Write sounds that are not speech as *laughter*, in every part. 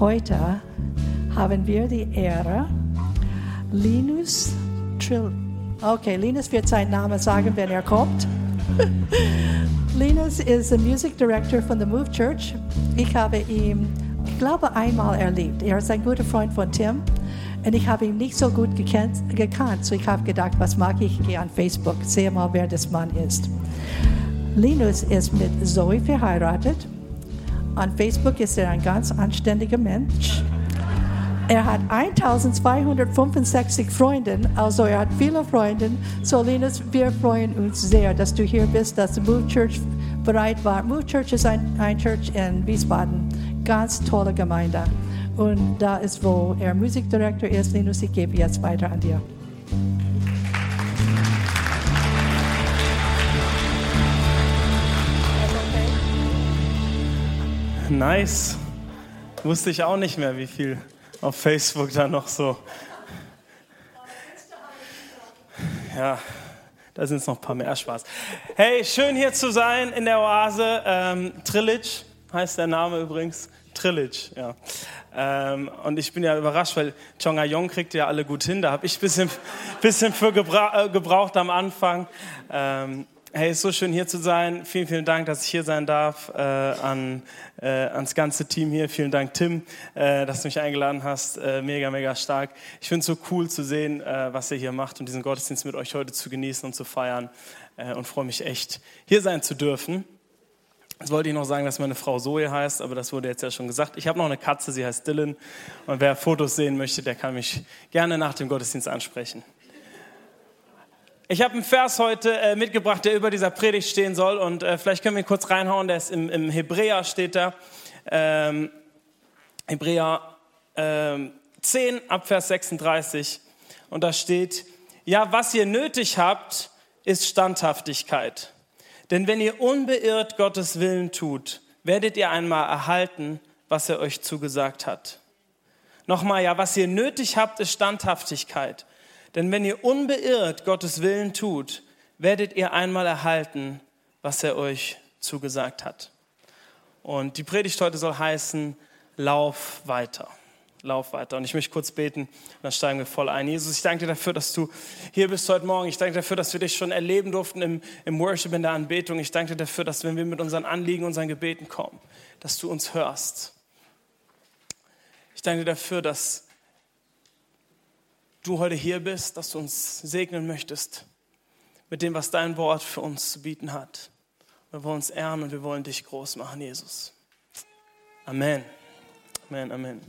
Heute haben wir die Ehre, Linus Trill. Okay, Linus wird seinen Namen sagen, wenn er kommt. *laughs* Linus ist der Music Director von The Move Church. Ich habe ihn, ich glaube, einmal erlebt. Er ist ein guter Freund von Tim. Und ich habe ihn nicht so gut gekannt, gekannt. so ich habe gedacht, was mag ich? Ich gehe an Facebook, sehe mal, wer das Mann ist. Linus ist mit Zoe verheiratet. An Facebook ist er ein ganz anständiger Mensch. Er hat 1265 Freunde, also er hat viele Freunde. So Linus, wir freuen uns sehr, dass du hier bist, dass die Move Church bereit war. Move Church ist ein, ein Church in Wiesbaden, ganz tolle Gemeinde. Und da ist, wo er Musikdirektor ist. Linus, ich gebe jetzt weiter an dir. Nice. Wusste ich auch nicht mehr, wie viel auf Facebook da noch so. Ja, da sind es noch ein paar mehr Spaß. Hey, schön hier zu sein in der Oase. Ähm, Trillich heißt der Name übrigens. Trillich, ja. Ähm, und ich bin ja überrascht, weil Chonga Yong kriegt ja alle gut hin. Da habe ich ein bisschen, bisschen für gebra äh, gebraucht am Anfang. Ähm, Hey, ist so schön hier zu sein. Vielen, vielen Dank, dass ich hier sein darf. Äh, an, äh, ans ganze Team hier. Vielen Dank, Tim, äh, dass du mich eingeladen hast. Äh, mega, mega stark. Ich finde es so cool zu sehen, äh, was ihr hier macht und diesen Gottesdienst mit euch heute zu genießen und zu feiern. Äh, und freue mich echt, hier sein zu dürfen. Jetzt wollte ich noch sagen, dass meine Frau Zoe heißt, aber das wurde jetzt ja schon gesagt. Ich habe noch eine Katze, sie heißt Dylan. Und wer Fotos sehen möchte, der kann mich gerne nach dem Gottesdienst ansprechen. Ich habe einen Vers heute äh, mitgebracht, der über dieser Predigt stehen soll. Und äh, vielleicht können wir ihn kurz reinhauen. Der ist im, im Hebräer, steht da. Ähm, Hebräer ähm, 10, Abvers 36. Und da steht, ja, was ihr nötig habt, ist Standhaftigkeit. Denn wenn ihr unbeirrt Gottes Willen tut, werdet ihr einmal erhalten, was er euch zugesagt hat. Nochmal, ja, was ihr nötig habt, ist Standhaftigkeit. Denn wenn ihr unbeirrt Gottes Willen tut, werdet ihr einmal erhalten, was er euch zugesagt hat. Und die Predigt heute soll heißen, lauf weiter. Lauf weiter. Und ich möchte kurz beten, dann steigen wir voll ein. Jesus, ich danke dir dafür, dass du hier bist heute Morgen. Ich danke dir dafür, dass wir dich schon erleben durften im, im Worship, in der Anbetung. Ich danke dir dafür, dass wenn wir mit unseren Anliegen, unseren Gebeten kommen, dass du uns hörst. Ich danke dir dafür, dass du heute hier bist, dass du uns segnen möchtest mit dem, was dein Wort für uns zu bieten hat. Wir wollen uns ehren und wir wollen dich groß machen, Jesus. Amen. Amen, Amen.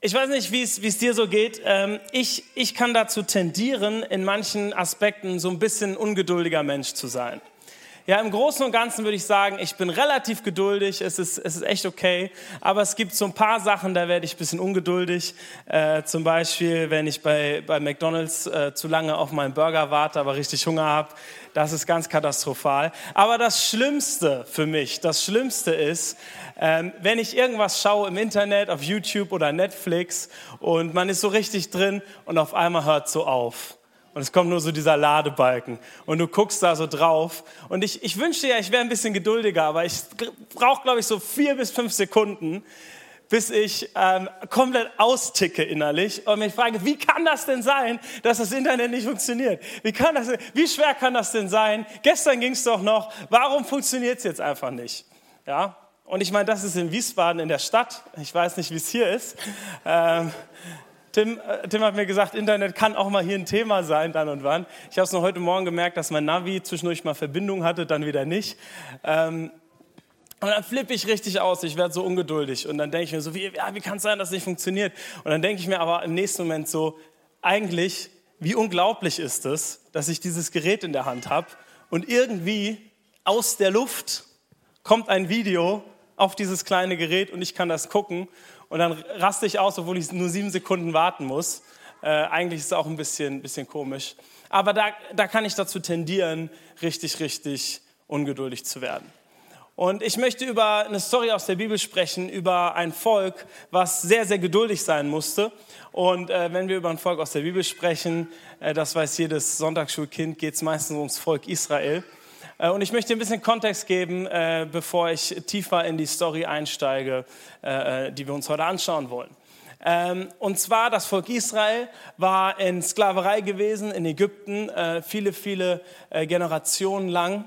Ich weiß nicht, wie es, dir so geht. Ähm, ich, ich kann dazu tendieren, in manchen Aspekten so ein bisschen ungeduldiger Mensch zu sein. Ja, im Großen und Ganzen würde ich sagen, ich bin relativ geduldig, es ist, es ist echt okay, aber es gibt so ein paar Sachen, da werde ich ein bisschen ungeduldig. Äh, zum Beispiel, wenn ich bei, bei McDonalds äh, zu lange auf meinen Burger warte, aber richtig Hunger habe, das ist ganz katastrophal. Aber das Schlimmste für mich, das Schlimmste ist, ähm, wenn ich irgendwas schaue im Internet, auf YouTube oder Netflix und man ist so richtig drin und auf einmal hört so auf. Und es kommt nur so dieser Ladebalken. Und du guckst da so drauf. Und ich, ich wünschte ja, ich wäre ein bisschen geduldiger, aber ich brauche, glaube ich, so vier bis fünf Sekunden, bis ich ähm, komplett austicke innerlich und mich frage, wie kann das denn sein, dass das Internet nicht funktioniert? Wie, kann das, wie schwer kann das denn sein? Gestern ging es doch noch. Warum funktioniert es jetzt einfach nicht? Ja, und ich meine, das ist in Wiesbaden in der Stadt. Ich weiß nicht, wie es hier ist. Ähm, Tim, äh, Tim hat mir gesagt, Internet kann auch mal hier ein Thema sein, dann und wann. Ich habe es nur heute Morgen gemerkt, dass mein Navi zwischendurch mal Verbindung hatte, dann wieder nicht. Ähm, und dann flippe ich richtig aus, ich werde so ungeduldig. Und dann denke ich mir so, wie, ja, wie kann es sein, dass es nicht funktioniert? Und dann denke ich mir aber im nächsten Moment so, eigentlich, wie unglaublich ist es, dass ich dieses Gerät in der Hand habe und irgendwie aus der Luft kommt ein Video auf dieses kleine Gerät und ich kann das gucken und dann raste ich aus, obwohl ich nur sieben Sekunden warten muss. Äh, eigentlich ist es auch ein bisschen, bisschen komisch. Aber da, da kann ich dazu tendieren, richtig, richtig ungeduldig zu werden. Und ich möchte über eine Story aus der Bibel sprechen, über ein Volk, was sehr, sehr geduldig sein musste. Und äh, wenn wir über ein Volk aus der Bibel sprechen, äh, das weiß jedes Sonntagsschulkind, geht es meistens ums Volk Israel. Äh, und ich möchte ein bisschen Kontext geben, äh, bevor ich tiefer in die Story einsteige, äh, die wir uns heute anschauen wollen. Ähm, und zwar, das Volk Israel war in Sklaverei gewesen in Ägypten, viele, viele Generationen lang.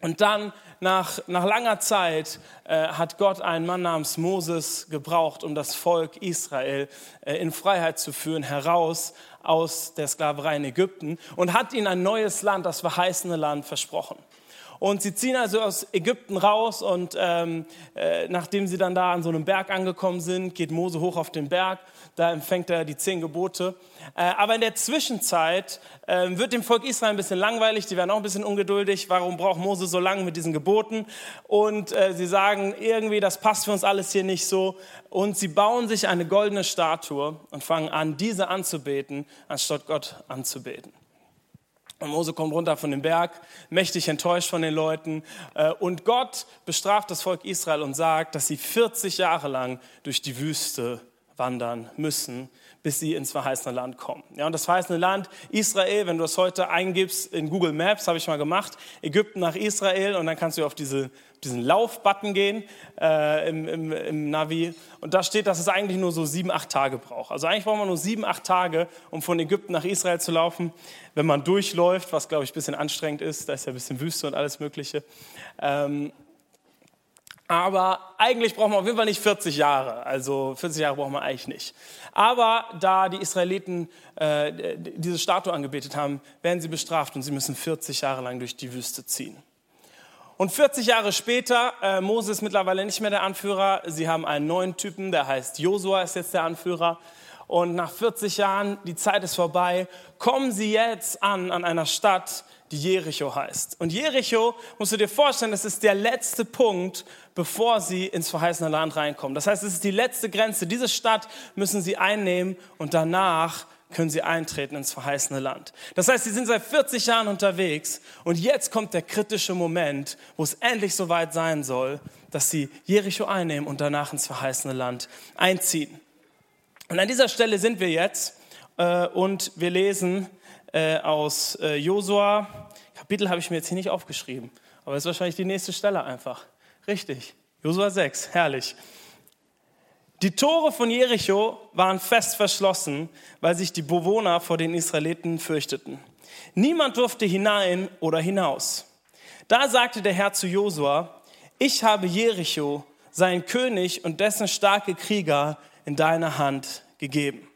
Und dann nach, nach langer Zeit hat Gott einen Mann namens Moses gebraucht, um das Volk Israel in Freiheit zu führen, heraus aus der Sklaverei in Ägypten und hat ihnen ein neues Land, das verheißene Land, versprochen. Und sie ziehen also aus Ägypten raus und ähm, äh, nachdem sie dann da an so einem Berg angekommen sind, geht Mose hoch auf den Berg, da empfängt er die zehn Gebote. Äh, aber in der Zwischenzeit äh, wird dem Volk Israel ein bisschen langweilig, die werden auch ein bisschen ungeduldig, warum braucht Mose so lange mit diesen Geboten? Und äh, sie sagen, irgendwie, das passt für uns alles hier nicht so. Und sie bauen sich eine goldene Statue und fangen an, diese anzubeten, anstatt Gott anzubeten. Und Mose kommt runter von dem Berg, mächtig enttäuscht von den Leuten. Äh, und Gott bestraft das Volk Israel und sagt, dass sie 40 Jahre lang durch die Wüste wandern müssen, bis sie ins verheißene Land kommen. Ja, und das verheißene Land Israel, wenn du das heute eingibst in Google Maps, habe ich mal gemacht, Ägypten nach Israel und dann kannst du auf diese, diesen Lauf-Button gehen äh, im, im, im, Navi und da steht, dass es eigentlich nur so sieben, acht Tage braucht. Also eigentlich braucht man nur sieben, acht Tage, um von Ägypten nach Israel zu laufen. Wenn man durchläuft, was glaube ich ein bisschen anstrengend ist, da ist ja ein bisschen Wüste und alles Mögliche. Ähm, aber eigentlich braucht man auf jeden Fall nicht 40 Jahre. Also 40 Jahre braucht man eigentlich nicht. Aber da die Israeliten äh, diese Statue angebetet haben, werden sie bestraft und sie müssen 40 Jahre lang durch die Wüste ziehen. Und 40 Jahre später, äh, Mose ist mittlerweile nicht mehr der Anführer. Sie haben einen neuen Typen, der heißt Josua, ist jetzt der Anführer. Und nach 40 Jahren, die Zeit ist vorbei, kommen sie jetzt an, an einer Stadt, die Jericho heißt. Und Jericho, musst du dir vorstellen, das ist der letzte Punkt, bevor sie ins verheißene Land reinkommen. Das heißt, es ist die letzte Grenze. Diese Stadt müssen sie einnehmen und danach können sie eintreten ins verheißene Land. Das heißt, sie sind seit 40 Jahren unterwegs und jetzt kommt der kritische Moment, wo es endlich soweit sein soll, dass sie Jericho einnehmen und danach ins verheißene Land einziehen. Und an dieser Stelle sind wir jetzt äh, und wir lesen äh, aus äh, Josua. Kapitel habe ich mir jetzt hier nicht aufgeschrieben, aber es ist wahrscheinlich die nächste Stelle einfach. Richtig. Josua 6, herrlich. Die Tore von Jericho waren fest verschlossen, weil sich die Bewohner vor den Israeliten fürchteten. Niemand durfte hinein oder hinaus. Da sagte der Herr zu Josua, ich habe Jericho, seinen König und dessen starke Krieger in deine Hand gegeben.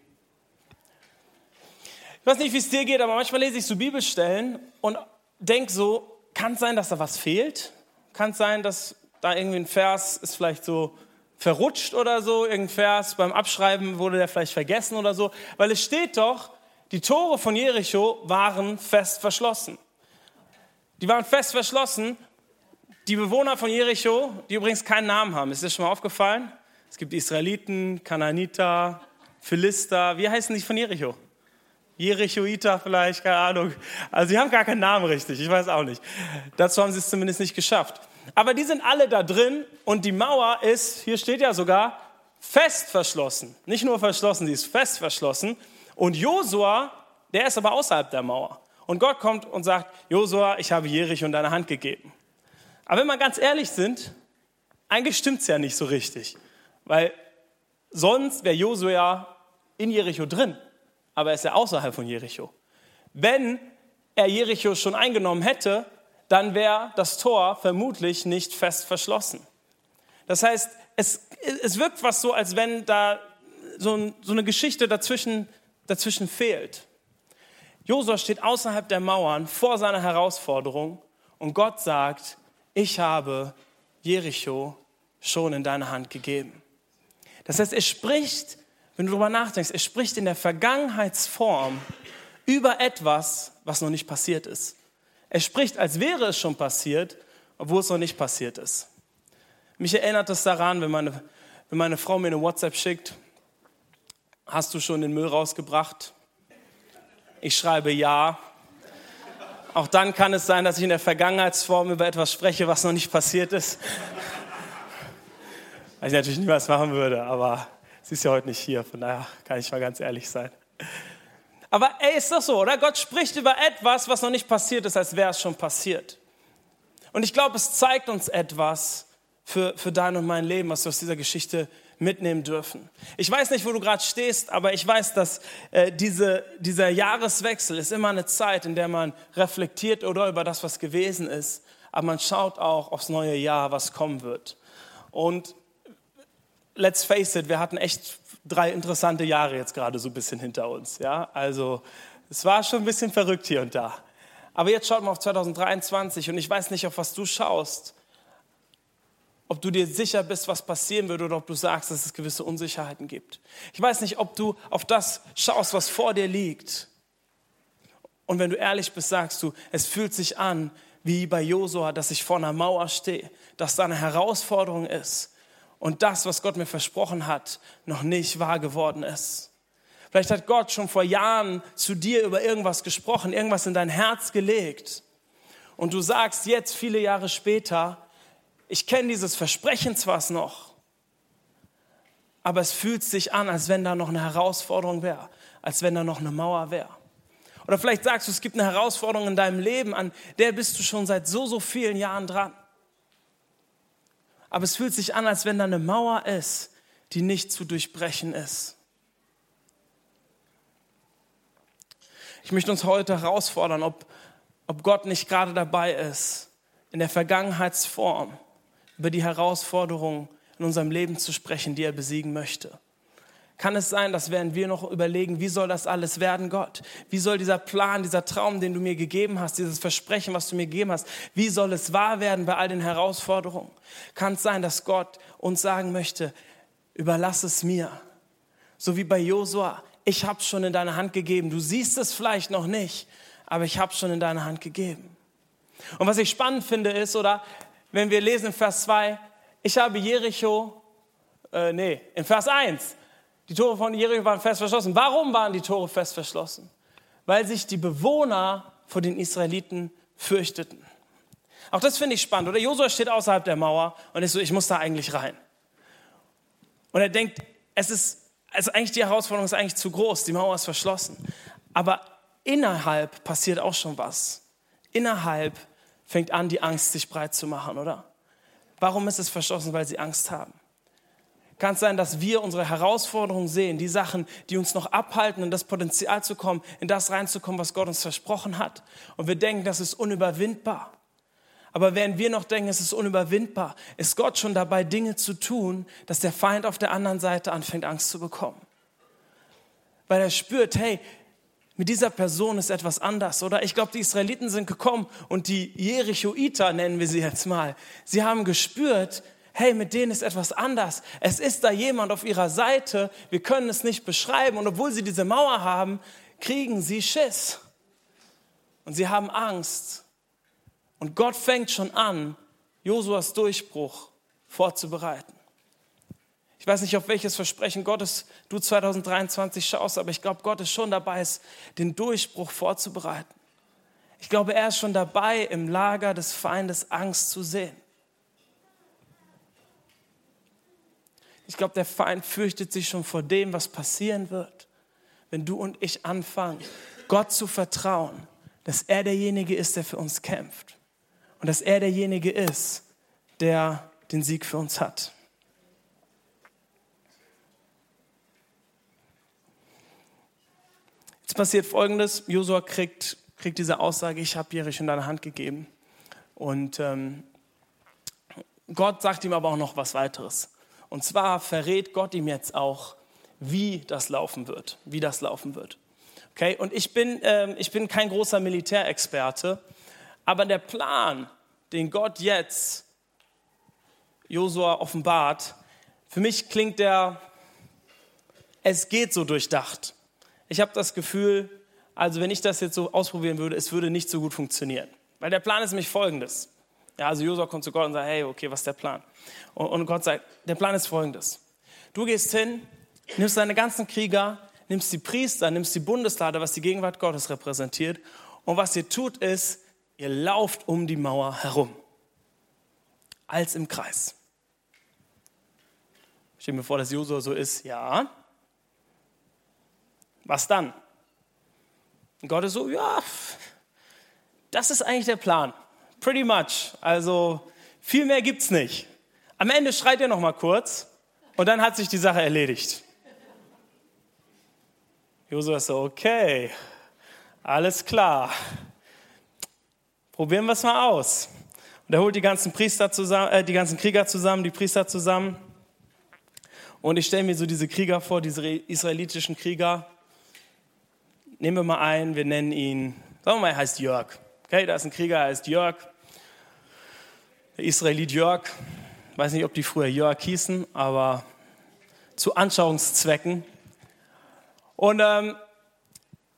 Ich weiß nicht, wie es dir geht, aber manchmal lese ich so Bibelstellen und denke so, kann es sein, dass da was fehlt? Kann es sein, dass da irgendwie ein Vers ist vielleicht so verrutscht oder so, irgendein Vers beim Abschreiben wurde der vielleicht vergessen oder so, weil es steht doch, die Tore von Jericho waren fest verschlossen. Die waren fest verschlossen. Die Bewohner von Jericho, die übrigens keinen Namen haben, ist das schon mal aufgefallen? Es gibt Israeliten, Kananiter, Philister. Wie heißen die von Jericho? Jerichoita vielleicht, keine Ahnung. Also sie haben gar keinen Namen richtig, ich weiß auch nicht. Dazu haben sie es zumindest nicht geschafft. Aber die sind alle da drin und die Mauer ist, hier steht ja sogar, fest verschlossen. Nicht nur verschlossen, sie ist fest verschlossen. Und Josua, der ist aber außerhalb der Mauer. Und Gott kommt und sagt, Josua, ich habe Jericho in deine Hand gegeben. Aber wenn wir ganz ehrlich sind, eigentlich stimmt es ja nicht so richtig. Weil sonst wäre Josua in Jericho drin aber er ist ja außerhalb von Jericho. Wenn er Jericho schon eingenommen hätte, dann wäre das Tor vermutlich nicht fest verschlossen. Das heißt, es, es wirkt fast so, als wenn da so, ein, so eine Geschichte dazwischen, dazwischen fehlt. Josua steht außerhalb der Mauern vor seiner Herausforderung und Gott sagt, ich habe Jericho schon in deine Hand gegeben. Das heißt, er spricht wenn du darüber nachdenkst, er spricht in der Vergangenheitsform über etwas, was noch nicht passiert ist. Er spricht, als wäre es schon passiert, obwohl es noch nicht passiert ist. Mich erinnert es daran, wenn meine, wenn meine Frau mir eine WhatsApp schickt, hast du schon den Müll rausgebracht? Ich schreibe ja. Auch dann kann es sein, dass ich in der Vergangenheitsform über etwas spreche, was noch nicht passiert ist. *laughs* Was ich natürlich niemals machen würde, aber Sie ist ja heute nicht hier, von daher kann ich mal ganz ehrlich sein. Aber ey, ist doch so, oder? Gott spricht über etwas, was noch nicht passiert ist, als wäre es schon passiert. Und ich glaube, es zeigt uns etwas für, für dein und mein Leben, was wir aus dieser Geschichte mitnehmen dürfen. Ich weiß nicht, wo du gerade stehst, aber ich weiß, dass äh, diese, dieser Jahreswechsel ist immer eine Zeit, in der man reflektiert oder über das, was gewesen ist, aber man schaut auch aufs neue Jahr, was kommen wird. Und let's face it, wir hatten echt drei interessante Jahre jetzt gerade so ein bisschen hinter uns. Ja, also es war schon ein bisschen verrückt hier und da. Aber jetzt schaut mal auf 2023 und ich weiß nicht, auf was du schaust. Ob du dir sicher bist, was passieren wird oder ob du sagst, dass es gewisse Unsicherheiten gibt. Ich weiß nicht, ob du auf das schaust, was vor dir liegt. Und wenn du ehrlich bist, sagst du, es fühlt sich an wie bei Josua, dass ich vor einer Mauer stehe, dass da eine Herausforderung ist und das, was Gott mir versprochen hat, noch nicht wahr geworden ist. Vielleicht hat Gott schon vor Jahren zu dir über irgendwas gesprochen, irgendwas in dein Herz gelegt. Und du sagst jetzt, viele Jahre später, ich kenne dieses Versprechen zwar noch, aber es fühlt sich an, als wenn da noch eine Herausforderung wäre, als wenn da noch eine Mauer wäre. Oder vielleicht sagst du, es gibt eine Herausforderung in deinem Leben, an der bist du schon seit so, so vielen Jahren dran. Aber es fühlt sich an, als wenn da eine Mauer ist, die nicht zu durchbrechen ist. Ich möchte uns heute herausfordern, ob, ob Gott nicht gerade dabei ist, in der Vergangenheitsform über die Herausforderungen in unserem Leben zu sprechen, die er besiegen möchte. Kann es sein, dass während wir noch überlegen, wie soll das alles werden, Gott? Wie soll dieser Plan, dieser Traum, den du mir gegeben hast, dieses Versprechen, was du mir gegeben hast, wie soll es wahr werden bei all den Herausforderungen? Kann es sein, dass Gott uns sagen möchte, überlass es mir. So wie bei Josua, ich habe es schon in deine Hand gegeben. Du siehst es vielleicht noch nicht, aber ich habe es schon in deine Hand gegeben. Und was ich spannend finde ist, oder wenn wir lesen in Vers 2, ich habe Jericho, äh, nee, in Vers 1, die Tore von Jericho waren fest verschlossen. Warum waren die Tore fest verschlossen? Weil sich die Bewohner vor den Israeliten fürchteten. Auch das finde ich spannend, oder? Josua steht außerhalb der Mauer und ist so, ich muss da eigentlich rein. Und er denkt, es ist also eigentlich die Herausforderung ist eigentlich zu groß, die Mauer ist verschlossen. Aber innerhalb passiert auch schon was. Innerhalb fängt an, die Angst sich breit zu machen, oder? Warum ist es verschlossen? Weil sie Angst haben. Kann es sein, dass wir unsere Herausforderungen sehen, die Sachen, die uns noch abhalten, in das Potenzial zu kommen, in das reinzukommen, was Gott uns versprochen hat. Und wir denken, das ist unüberwindbar. Aber während wir noch denken, es ist unüberwindbar, ist Gott schon dabei, Dinge zu tun, dass der Feind auf der anderen Seite anfängt, Angst zu bekommen. Weil er spürt, hey, mit dieser Person ist etwas anders, oder? Ich glaube, die Israeliten sind gekommen und die Jerichoiter, nennen wir sie jetzt mal, sie haben gespürt, hey, mit denen ist etwas anders. Es ist da jemand auf ihrer Seite, wir können es nicht beschreiben und obwohl sie diese Mauer haben, kriegen sie Schiss. Und sie haben Angst. Und Gott fängt schon an, Josuas Durchbruch vorzubereiten. Ich weiß nicht, auf welches Versprechen Gottes du 2023 schaust, aber ich glaube, Gott ist schon dabei, den Durchbruch vorzubereiten. Ich glaube, er ist schon dabei, im Lager des Feindes Angst zu sehen. Ich glaube, der Feind fürchtet sich schon vor dem, was passieren wird, wenn du und ich anfangen, Gott zu vertrauen, dass er derjenige ist, der für uns kämpft und dass er derjenige ist, der den Sieg für uns hat. Jetzt passiert Folgendes. Josua kriegt, kriegt diese Aussage, ich habe Jericho in deine Hand gegeben. Und ähm, Gott sagt ihm aber auch noch was weiteres. Und zwar verrät Gott ihm jetzt auch, wie das laufen wird. Wie das laufen wird. Okay? Und ich bin, ähm, ich bin kein großer Militärexperte, aber der Plan, den Gott jetzt Josua offenbart, für mich klingt der, es geht so durchdacht. Ich habe das Gefühl, also wenn ich das jetzt so ausprobieren würde, es würde nicht so gut funktionieren. Weil der Plan ist nämlich folgendes. Ja, also Josua kommt zu Gott und sagt, hey, okay, was ist der Plan? Und, und Gott sagt, der Plan ist folgendes. Du gehst hin, nimmst deine ganzen Krieger, nimmst die Priester, nimmst die Bundeslade, was die Gegenwart Gottes repräsentiert. Und was ihr tut, ist, ihr lauft um die Mauer herum. Als im Kreis. Ich stelle mir vor, dass Josua so ist, ja. Was dann? Und Gott ist so, ja, das ist eigentlich der Plan. Pretty much. Also viel mehr gibt's nicht. Am Ende schreit er noch mal kurz und dann hat sich die Sache erledigt. Josua ist so, okay, alles klar. Probieren wir es mal aus. Und er holt die ganzen Priester zusammen, äh, die ganzen Krieger zusammen, die Priester zusammen. Und ich stelle mir so diese Krieger vor, diese israelitischen Krieger. Nehmen wir mal einen, wir nennen ihn, sagen wir mal, er heißt Jörg. Okay, da ist ein Krieger, er heißt Jörg. Der Israelit Jörg. Weiß nicht, ob die früher Jörg hießen, aber zu Anschauungszwecken. Und ähm,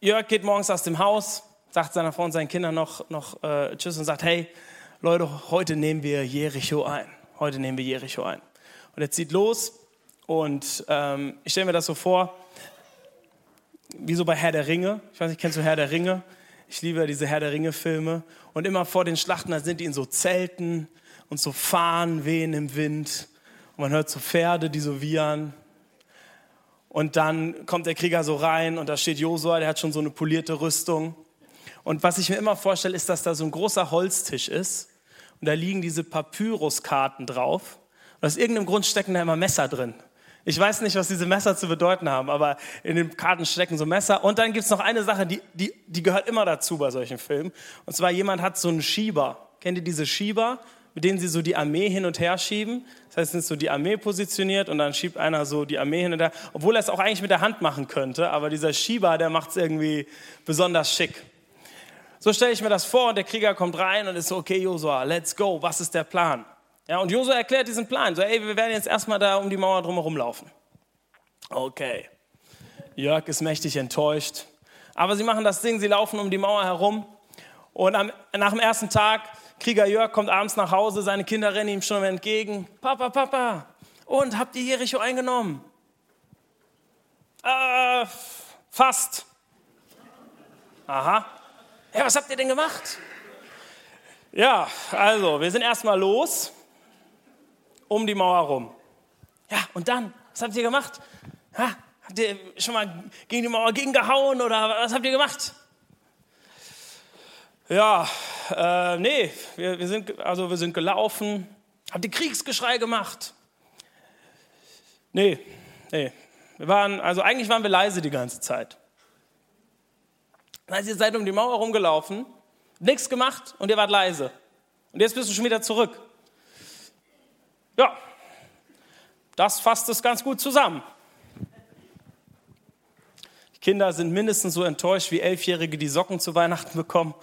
Jörg geht morgens aus dem Haus, sagt seiner Frau und seinen Kindern noch, noch äh, Tschüss und sagt, hey, Leute, heute nehmen wir Jericho ein. Heute nehmen wir Jericho ein. Und er zieht los und ähm, ich stelle mir das so vor, wie so bei Herr der Ringe. Ich weiß nicht, kennst du Herr der Ringe? Ich liebe diese Herr der Ringe-Filme. Und immer vor den Schlachten, da sind die in so Zelten und so Fahnen wehen im Wind. Und man hört so Pferde, die so wiehern. Und dann kommt der Krieger so rein und da steht Josua, der hat schon so eine polierte Rüstung. Und was ich mir immer vorstelle, ist, dass da so ein großer Holztisch ist und da liegen diese Papyruskarten drauf. Und aus irgendeinem Grund stecken da immer Messer drin. Ich weiß nicht, was diese Messer zu bedeuten haben, aber in den Karten stecken so Messer. Und dann gibt es noch eine Sache, die, die, die gehört immer dazu bei solchen Filmen. Und zwar jemand hat so einen Schieber. Kennt ihr diese Schieber, mit denen sie so die Armee hin und her schieben? Das heißt, es ist so die Armee positioniert und dann schiebt einer so die Armee hin und her, obwohl er es auch eigentlich mit der Hand machen könnte. Aber dieser Schieber, der macht es irgendwie besonders schick. So stelle ich mir das vor und der Krieger kommt rein und ist so, okay, Josua, let's go, was ist der Plan? Ja, und Josua erklärt diesen Plan. So, ey, wir werden jetzt erstmal da um die Mauer drumherum laufen. Okay. Jörg ist mächtig enttäuscht. Aber sie machen das Ding, sie laufen um die Mauer herum. Und am, nach dem ersten Tag, Krieger Jörg kommt abends nach Hause, seine Kinder rennen ihm schon entgegen. Papa, Papa, und habt ihr Jericho eingenommen? Äh, fast. Aha. Ja, was habt ihr denn gemacht? Ja, also, wir sind erstmal los um die Mauer rum. Ja, und dann, was habt ihr gemacht? Ha, habt ihr schon mal gegen die Mauer gegengehauen oder was habt ihr gemacht? Ja, äh, nee, wir, wir, sind, also wir sind gelaufen. Habt ihr Kriegsgeschrei gemacht? Nee, nee. Wir waren, also eigentlich waren wir leise die ganze Zeit. Also ihr seid um die Mauer rumgelaufen, nichts gemacht und ihr wart leise. Und jetzt bist du schon wieder zurück. Ja, das fasst es ganz gut zusammen. Kinder sind mindestens so enttäuscht wie Elfjährige, die Socken zu Weihnachten bekommen.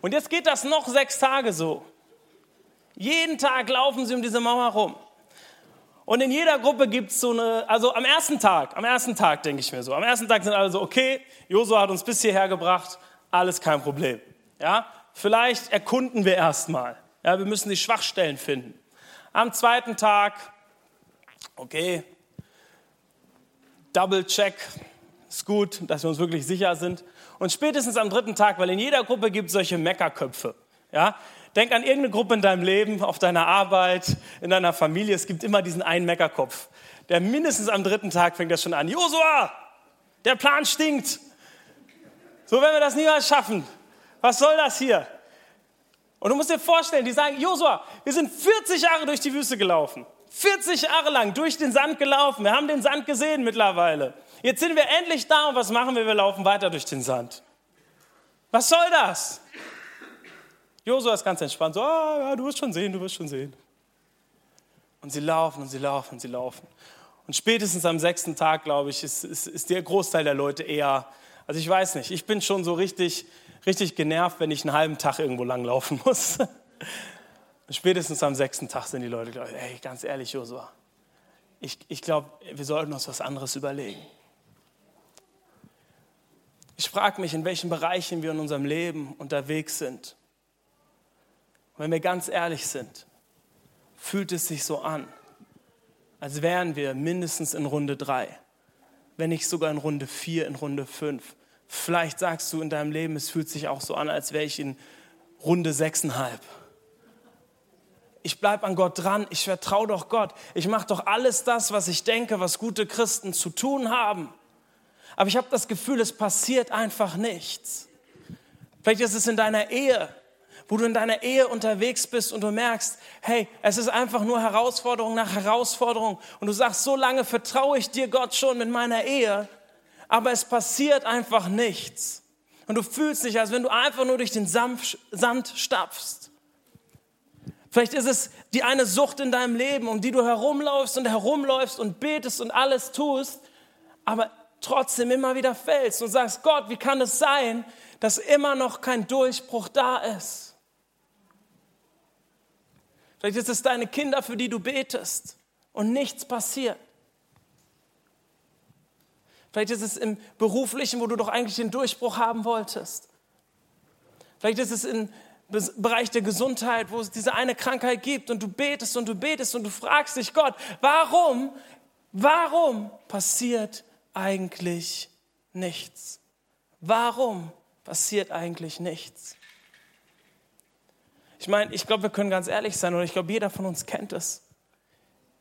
Und jetzt geht das noch sechs Tage so. Jeden Tag laufen sie um diese Mauer rum. Und in jeder Gruppe gibt es so eine, also am ersten Tag, am ersten Tag denke ich mir so, am ersten Tag sind alle so, okay, Josua hat uns bis hierher gebracht, alles kein Problem. Ja, vielleicht erkunden wir erstmal. Ja, wir müssen die Schwachstellen finden. Am zweiten Tag, okay, Double Check, ist gut, dass wir uns wirklich sicher sind. Und spätestens am dritten Tag, weil in jeder Gruppe gibt es solche Meckerköpfe. Ja, denk an irgendeine Gruppe in deinem Leben, auf deiner Arbeit, in deiner Familie. Es gibt immer diesen einen Meckerkopf, der mindestens am dritten Tag fängt das schon an. Josua, der Plan stinkt. So werden wir das niemals schaffen. Was soll das hier? Und du musst dir vorstellen, die sagen, Josua, wir sind 40 Jahre durch die Wüste gelaufen. 40 Jahre lang durch den Sand gelaufen. Wir haben den Sand gesehen mittlerweile. Jetzt sind wir endlich da und was machen wir? Wir laufen weiter durch den Sand. Was soll das? Josua ist ganz entspannt, so, ah, ja, du wirst schon sehen, du wirst schon sehen. Und sie laufen und sie laufen und sie laufen. Und spätestens am sechsten Tag, glaube ich, ist, ist, ist der Großteil der Leute eher, also ich weiß nicht, ich bin schon so richtig, richtig genervt, wenn ich einen halben Tag irgendwo langlaufen muss. Spätestens am sechsten Tag sind die Leute, ey, ganz ehrlich, Josua, ich, ich glaube, wir sollten uns was anderes überlegen. Ich frage mich, in welchen Bereichen wir in unserem Leben unterwegs sind. Und wenn wir ganz ehrlich sind, fühlt es sich so an, als wären wir mindestens in Runde drei, wenn nicht sogar in Runde vier, in Runde fünf. Vielleicht sagst du in deinem Leben, es fühlt sich auch so an, als wäre ich in Runde sechseinhalb. Ich bleibe an Gott dran, ich vertraue doch Gott. Ich mache doch alles das, was ich denke, was gute Christen zu tun haben. aber ich habe das Gefühl, es passiert einfach nichts. Vielleicht ist es in deiner Ehe, wo du in deiner Ehe unterwegs bist und du merkst, hey, es ist einfach nur Herausforderung nach Herausforderung und du sagst, so lange vertraue ich dir Gott schon mit meiner Ehe, aber es passiert einfach nichts. Und du fühlst dich, als wenn du einfach nur durch den Sand stapfst. Vielleicht ist es die eine Sucht in deinem Leben, um die du herumläufst und herumläufst und betest und alles tust, aber trotzdem immer wieder fällst und sagst, Gott, wie kann es sein, dass immer noch kein Durchbruch da ist? Vielleicht ist es deine Kinder, für die du betest und nichts passiert. Vielleicht ist es im beruflichen, wo du doch eigentlich den Durchbruch haben wolltest. Vielleicht ist es im Bereich der Gesundheit, wo es diese eine Krankheit gibt und du betest und du betest und du fragst dich, Gott, warum, warum passiert eigentlich nichts? Warum passiert eigentlich nichts? Ich meine, ich glaube, wir können ganz ehrlich sein oder ich glaube, jeder von uns kennt es.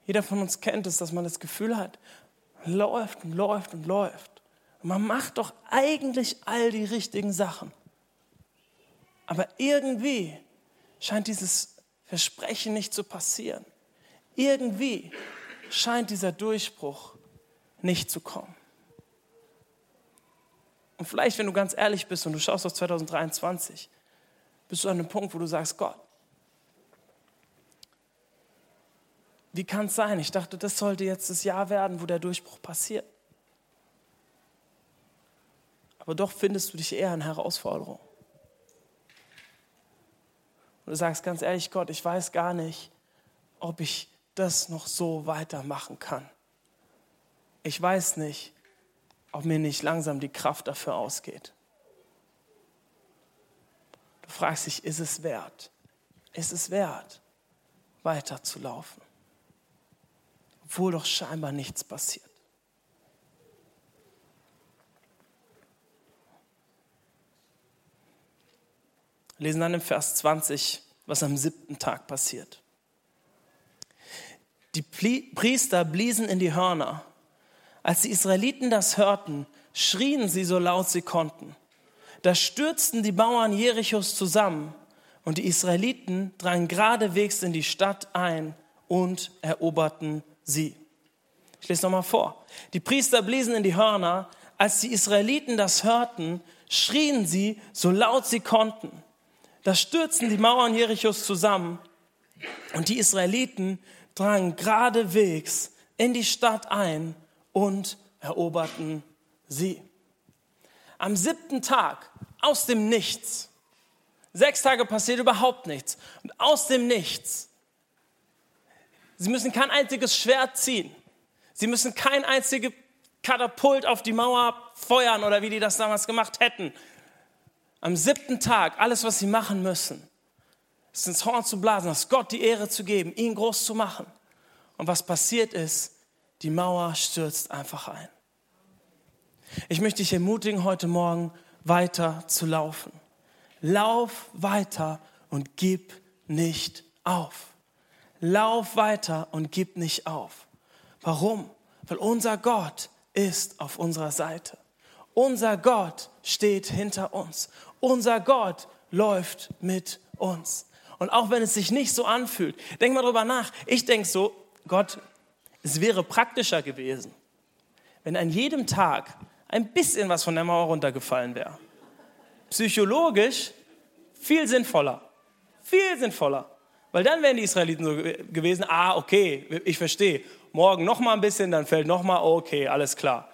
Jeder von uns kennt es, dass man das Gefühl hat, läuft und läuft und läuft. Und man macht doch eigentlich all die richtigen Sachen. Aber irgendwie scheint dieses Versprechen nicht zu passieren. Irgendwie scheint dieser Durchbruch nicht zu kommen. Und vielleicht, wenn du ganz ehrlich bist und du schaust auf 2023, bist du an einem Punkt, wo du sagst, Gott, wie kann es sein? Ich dachte, das sollte jetzt das Jahr werden, wo der Durchbruch passiert. Aber doch findest du dich eher in Herausforderungen. Und du sagst ganz ehrlich, Gott, ich weiß gar nicht, ob ich das noch so weitermachen kann. Ich weiß nicht, ob mir nicht langsam die Kraft dafür ausgeht. Du fragst dich, ist es wert? Ist es wert, weiterzulaufen? Obwohl doch scheinbar nichts passiert. Wir lesen dann im Vers 20, was am siebten Tag passiert. Die Priester bliesen in die Hörner. Als die Israeliten das hörten, schrien sie so laut sie konnten. Da stürzten die Bauern Jerichos zusammen und die Israeliten drangen geradewegs in die Stadt ein und eroberten sie. Ich lese nochmal vor. Die Priester bliesen in die Hörner. Als die Israeliten das hörten, schrien sie so laut sie konnten. Da stürzten die Mauern Jerichos zusammen. Und die Israeliten drangen geradewegs in die Stadt ein und eroberten sie. Am siebten Tag aus dem Nichts, sechs Tage passiert überhaupt nichts, und aus dem Nichts, sie müssen kein einziges Schwert ziehen, sie müssen kein einziges Katapult auf die Mauer feuern oder wie die das damals gemacht hätten. Am siebten Tag, alles, was sie machen müssen, ist ins Horn zu blasen, das Gott die Ehre zu geben, ihn groß zu machen. Und was passiert ist, die Mauer stürzt einfach ein. Ich möchte dich ermutigen, heute Morgen weiter zu laufen. Lauf weiter und gib nicht auf. Lauf weiter und gib nicht auf. Warum? Weil unser Gott ist auf unserer Seite. Unser Gott steht hinter uns. Unser Gott läuft mit uns. Und auch wenn es sich nicht so anfühlt, denk mal drüber nach. Ich denke so, Gott, es wäre praktischer gewesen, wenn an jedem Tag ein bisschen was von der Mauer runtergefallen wäre. Psychologisch viel sinnvoller. Viel sinnvoller. Weil dann wären die Israeliten so gewesen, ah, okay, ich verstehe. Morgen noch mal ein bisschen, dann fällt noch mal, okay, alles klar.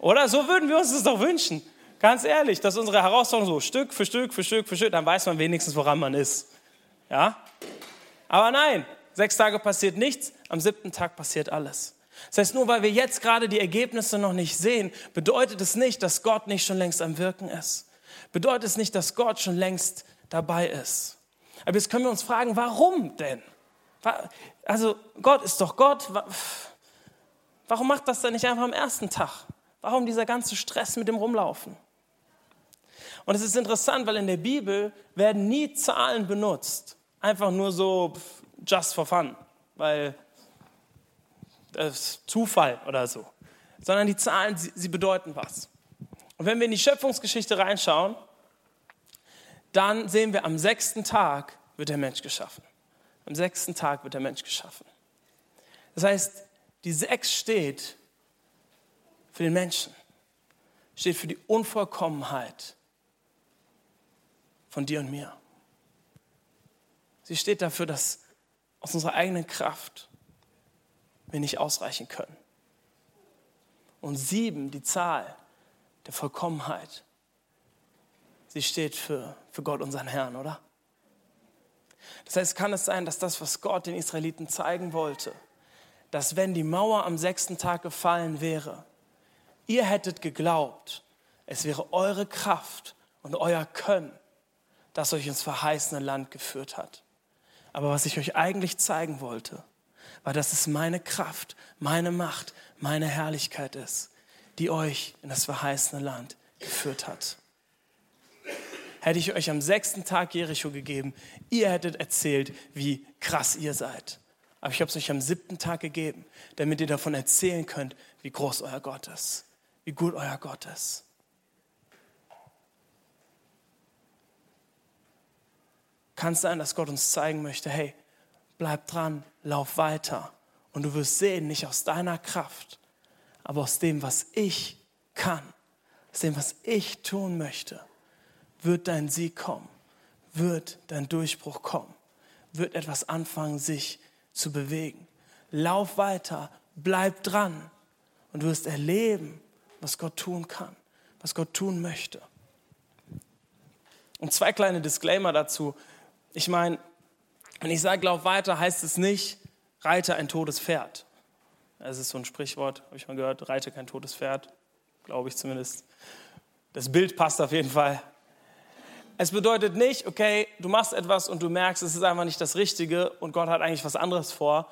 Oder so würden wir uns das doch wünschen. Ganz ehrlich, dass unsere Herausforderung so Stück für Stück für Stück für Stück, dann weiß man wenigstens, woran man ist. Ja? Aber nein, sechs Tage passiert nichts, am siebten Tag passiert alles. Das heißt, nur weil wir jetzt gerade die Ergebnisse noch nicht sehen, bedeutet es nicht, dass Gott nicht schon längst am Wirken ist. Bedeutet es nicht, dass Gott schon längst dabei ist. Aber jetzt können wir uns fragen, warum denn? Also Gott ist doch Gott. Warum macht das dann nicht einfach am ersten Tag? Warum dieser ganze Stress mit dem Rumlaufen? Und es ist interessant, weil in der Bibel werden nie Zahlen benutzt. Einfach nur so just for fun. Weil das ist Zufall oder so. sondern die Zahlen, sie, sie bedeuten was. Und wenn wir in die Schöpfungsgeschichte reinschauen, dann sehen wir, am sechsten Tag wird der Mensch geschaffen. Am sechsten Tag wird der Mensch geschaffen. Das heißt, die sechs steht für den Menschen, steht für die Unvollkommenheit von dir und mir. Sie steht dafür, dass aus unserer eigenen Kraft wir nicht ausreichen können. Und sieben, die Zahl der Vollkommenheit, sie steht für, für Gott, unseren Herrn, oder? Das heißt, kann es sein, dass das, was Gott den Israeliten zeigen wollte, dass wenn die Mauer am sechsten Tag gefallen wäre, ihr hättet geglaubt, es wäre eure Kraft und euer Können, das euch ins verheißene Land geführt hat. Aber was ich euch eigentlich zeigen wollte, war, dass es meine Kraft, meine Macht, meine Herrlichkeit ist, die euch in das verheißene Land geführt hat. Hätte ich euch am sechsten Tag Jericho gegeben, ihr hättet erzählt, wie krass ihr seid. Aber ich habe es euch am siebten Tag gegeben, damit ihr davon erzählen könnt, wie groß euer Gott ist, wie gut euer Gott ist. Kann es sein, dass Gott uns zeigen möchte, hey, bleib dran, lauf weiter. Und du wirst sehen, nicht aus deiner Kraft, aber aus dem, was ich kann, aus dem, was ich tun möchte, wird dein Sieg kommen, wird dein Durchbruch kommen, wird etwas anfangen, sich zu bewegen. Lauf weiter, bleib dran und du wirst erleben, was Gott tun kann, was Gott tun möchte. Und zwei kleine Disclaimer dazu. Ich meine, wenn ich sage, lauf weiter, heißt es nicht, reite ein totes Pferd. Es ist so ein Sprichwort, habe ich mal gehört, reite kein totes Pferd, glaube ich zumindest. Das Bild passt auf jeden Fall. Es bedeutet nicht, okay, du machst etwas und du merkst, es ist einfach nicht das Richtige und Gott hat eigentlich was anderes vor,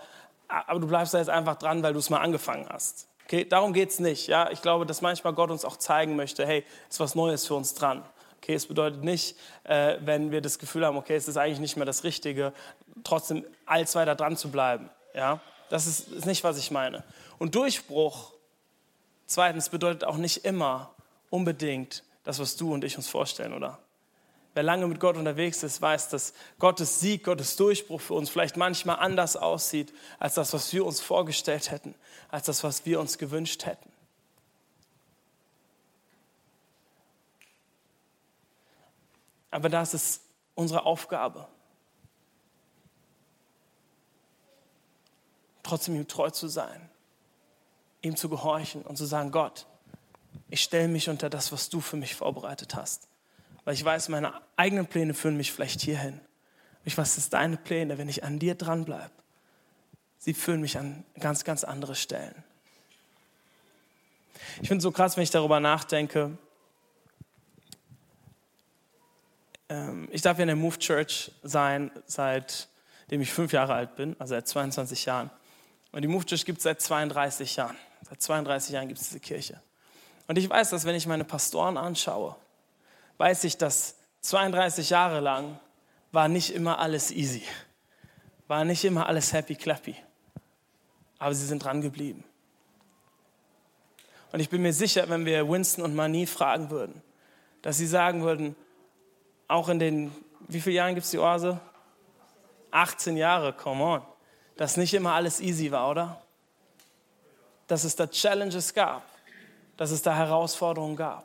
aber du bleibst da jetzt einfach dran, weil du es mal angefangen hast. Okay, darum geht es nicht. Ja? Ich glaube, dass manchmal Gott uns auch zeigen möchte, hey, es ist was Neues für uns dran. Okay, es bedeutet nicht, äh, wenn wir das Gefühl haben, okay, es ist eigentlich nicht mehr das Richtige, trotzdem als weiter dran zu bleiben. Ja? Das ist, ist nicht, was ich meine. Und Durchbruch, zweitens, bedeutet auch nicht immer unbedingt das, was du und ich uns vorstellen, oder? Wer lange mit Gott unterwegs ist, weiß, dass Gottes Sieg, Gottes Durchbruch für uns vielleicht manchmal anders aussieht, als das, was wir uns vorgestellt hätten, als das, was wir uns gewünscht hätten. Aber das ist unsere Aufgabe. Trotzdem ihm treu zu sein, ihm zu gehorchen und zu sagen, Gott, ich stelle mich unter das, was du für mich vorbereitet hast. Weil ich weiß, meine eigenen Pläne führen mich vielleicht hierhin. Ich weiß, dass deine Pläne, wenn ich an dir dranbleibe, sie führen mich an ganz, ganz andere Stellen. Ich finde es so krass, wenn ich darüber nachdenke, Ähm, ich darf ja in der Move Church sein, seitdem ich fünf Jahre alt bin, also seit 22 Jahren. Und die Move Church gibt es seit 32 Jahren. Seit 32 Jahren gibt es diese Kirche. Und ich weiß, dass wenn ich meine Pastoren anschaue, weiß ich, dass 32 Jahre lang war nicht immer alles easy. War nicht immer alles happy clappy. Aber sie sind dran geblieben. Und ich bin mir sicher, wenn wir Winston und Mani fragen würden, dass sie sagen würden, auch in den, wie viele Jahren gibt es die Oase? 18 Jahre, come on. Dass nicht immer alles easy war, oder? Dass es da Challenges gab, dass es da Herausforderungen gab.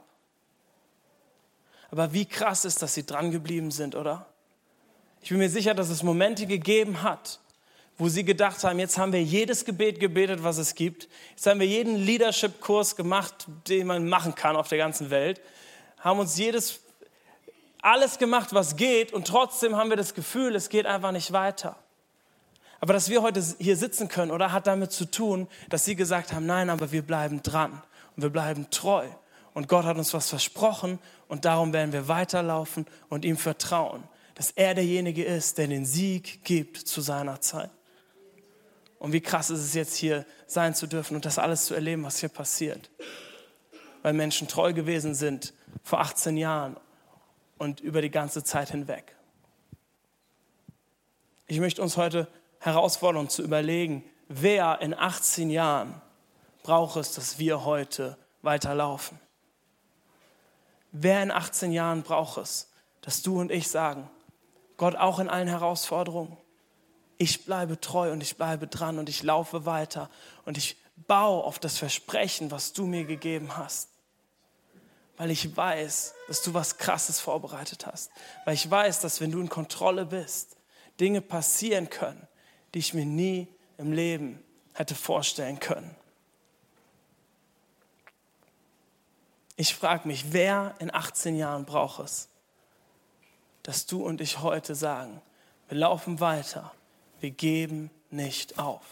Aber wie krass ist, dass sie dran geblieben sind, oder? Ich bin mir sicher, dass es Momente gegeben hat, wo sie gedacht haben, jetzt haben wir jedes Gebet gebetet, was es gibt. Jetzt haben wir jeden Leadership-Kurs gemacht, den man machen kann auf der ganzen Welt. Haben uns jedes alles gemacht, was geht und trotzdem haben wir das Gefühl, es geht einfach nicht weiter. Aber dass wir heute hier sitzen können, oder hat damit zu tun, dass sie gesagt haben, nein, aber wir bleiben dran und wir bleiben treu. Und Gott hat uns was versprochen und darum werden wir weiterlaufen und ihm vertrauen, dass er derjenige ist, der den Sieg gibt zu seiner Zeit. Und wie krass ist es jetzt hier sein zu dürfen und das alles zu erleben, was hier passiert. Weil Menschen treu gewesen sind vor 18 Jahren und über die ganze Zeit hinweg. Ich möchte uns heute herausfordern zu überlegen, wer in 18 Jahren braucht es, dass wir heute weiterlaufen? Wer in 18 Jahren braucht es, dass du und ich sagen, Gott auch in allen Herausforderungen, ich bleibe treu und ich bleibe dran und ich laufe weiter und ich baue auf das Versprechen, was du mir gegeben hast. Weil ich weiß, dass du was Krasses vorbereitet hast. Weil ich weiß, dass wenn du in Kontrolle bist, Dinge passieren können, die ich mir nie im Leben hätte vorstellen können. Ich frage mich, wer in 18 Jahren braucht es, dass du und ich heute sagen, wir laufen weiter, wir geben nicht auf.